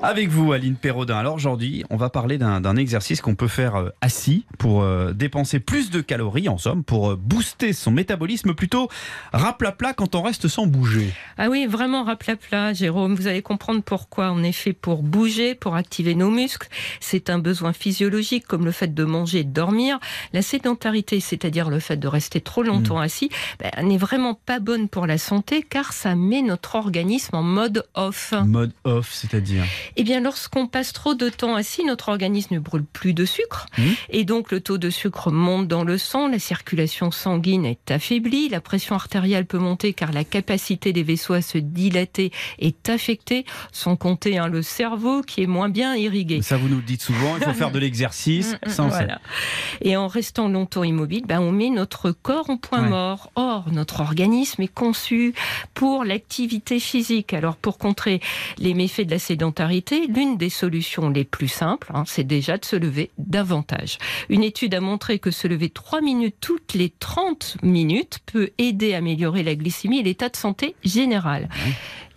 Avec vous, Aline Perraudin. Alors aujourd'hui, on va parler d'un exercice qu'on peut faire euh, assis pour euh, dépenser plus de calories, en somme, pour euh, booster son métabolisme, plutôt raplapla quand on reste sans bouger. Ah oui, vraiment raplapla, Jérôme. Vous allez comprendre pourquoi. On est fait pour bouger, pour activer nos muscles. C'est un besoin physiologique, comme le fait de manger et de dormir. La sédentarité, c'est-à-dire le fait de rester trop longtemps assis, ben, n'est vraiment pas bonne pour la santé, car ça met notre organisme en mode off. Mode off, c'est-à-dire? Eh bien, lorsqu'on passe trop de temps assis, notre organisme ne brûle plus de sucre. Mhm. Et donc, le taux de sucre monte dans le sang, la circulation sanguine est affaiblie, la pression artérielle peut monter car la capacité des vaisseaux à se dilater est affectée, sans compter hein, le cerveau qui est moins bien irrigué. Ça, vous nous le dites souvent, il faut faire de l'exercice. Mm, mm, Ça, on sait. voilà. Et en restant longtemps immobile, ben, on met notre corps en point Ouais. mort. Or, notre organisme est conçu pour l'activité physique. Alors, pour contrer les méfaits de la sédentarité, l'une des solutions les plus simples, hein, c'est déjà de se lever davantage. Une étude a montré que se lever 3 minutes toutes les 30 minutes peut aider à améliorer la glycémie et l'état de santé général.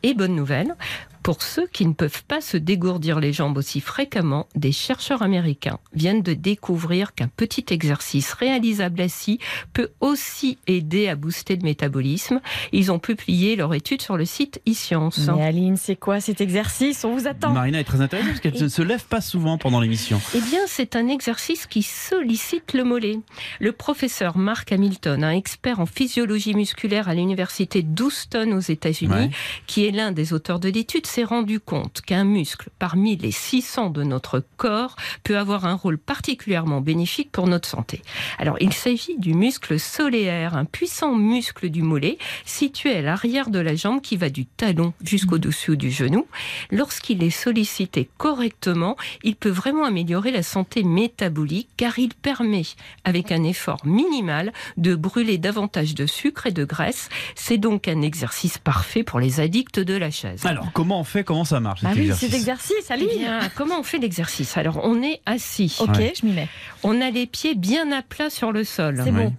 Et bonne nouvelle, pour ceux qui ne peuvent pas se dégourdir les jambes aussi fréquemment, des chercheurs américains viennent de découvrir qu'un petit exercice réalisable assis peut aussi aider à booster le métabolisme. Ils ont publié leur étude sur le site eScience. Mais Aline, c'est quoi cet exercice? On vous attend. Marina est très intéressante parce qu'elle ne se lève pas souvent pendant l'émission. Eh bien, c'est un exercice qui sollicite le mollet. Le professeur Mark Hamilton, un expert en physiologie musculaire à l'université d'Houston aux États-Unis, Ouais. qui est l'un des auteurs de l'étude, s'est rendu compte qu'un muscle parmi les 600 de notre corps peut avoir un rôle particulièrement bénéfique pour notre santé. Alors, il s'agit du muscle solaire, un puissant muscle du mollet situé à l'arrière de la jambe qui va du talon jusqu'au-dessous du genou. Lorsqu'il est sollicité correctement, il peut vraiment améliorer la santé métabolique car il permet, avec un effort minimal, de brûler davantage de sucre et de graisse. C'est donc un exercice parfait pour les addicts de la chaise. Alors, comment on fait Comment ça marche Ah cet oui, exercice exercice, Eh Aline. bien, comment on fait l'exercice? Alors, on est assis. Ok, Ouais. je m'y mets. On a les pieds bien à plat sur le sol. C'est bon,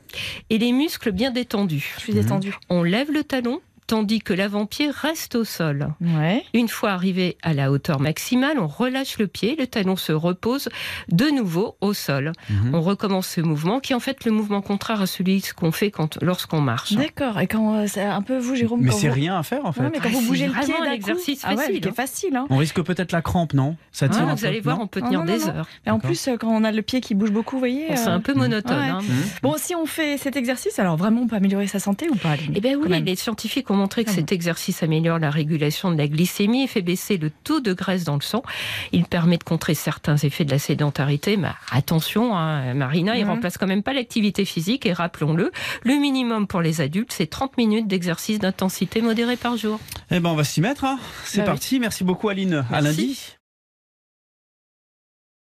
Et les muscles bien détendus. je suis détendue. On lève le talon, tandis que l'avant-pied reste au sol. Ouais. Une fois arrivé à la hauteur maximale, on relâche le pied, le talon se repose de nouveau au sol. Mhm. On recommence ce mouvement qui est en fait le mouvement contraire à celui qu'on fait quand, lorsqu'on marche. D'accord. Et quand euh, c'est un peu vous, Jérôme, Mais c'est vous... rien à faire en fait. Non, mais quand Ah, vous bougez le pied vraiment un exercice ah ouais, facile, est hein. facile. Hein. On risque peut-être la crampe, non? Ça tire Ah, vous peu, allez voir, on peut tenir non, des non, heures. Mais en D'accord. plus, euh, quand on a le pied qui bouge beaucoup, vous voyez. C'est euh, un peu monotone. ouais. hein. Mhm. Bon, si on fait cet exercice, alors vraiment, on peut améliorer sa santé ou pas, Eh bien oui, les scientifiques ont montré que Ah cet exercice améliore la régulation de la glycémie et fait baisser le taux de graisse dans le sang. Il permet de contrer certains effets de la sédentarité, mais attention, hein, Marina, il Mhm. remplace quand même pas l'activité physique et rappelons-le, le minimum pour les adultes, c'est 30 minutes d'exercice d'intensité modérée par jour. Eh ben, on va s'y mettre. hein. C'est Bah oui. parti. Merci beaucoup, Aline. À lundi.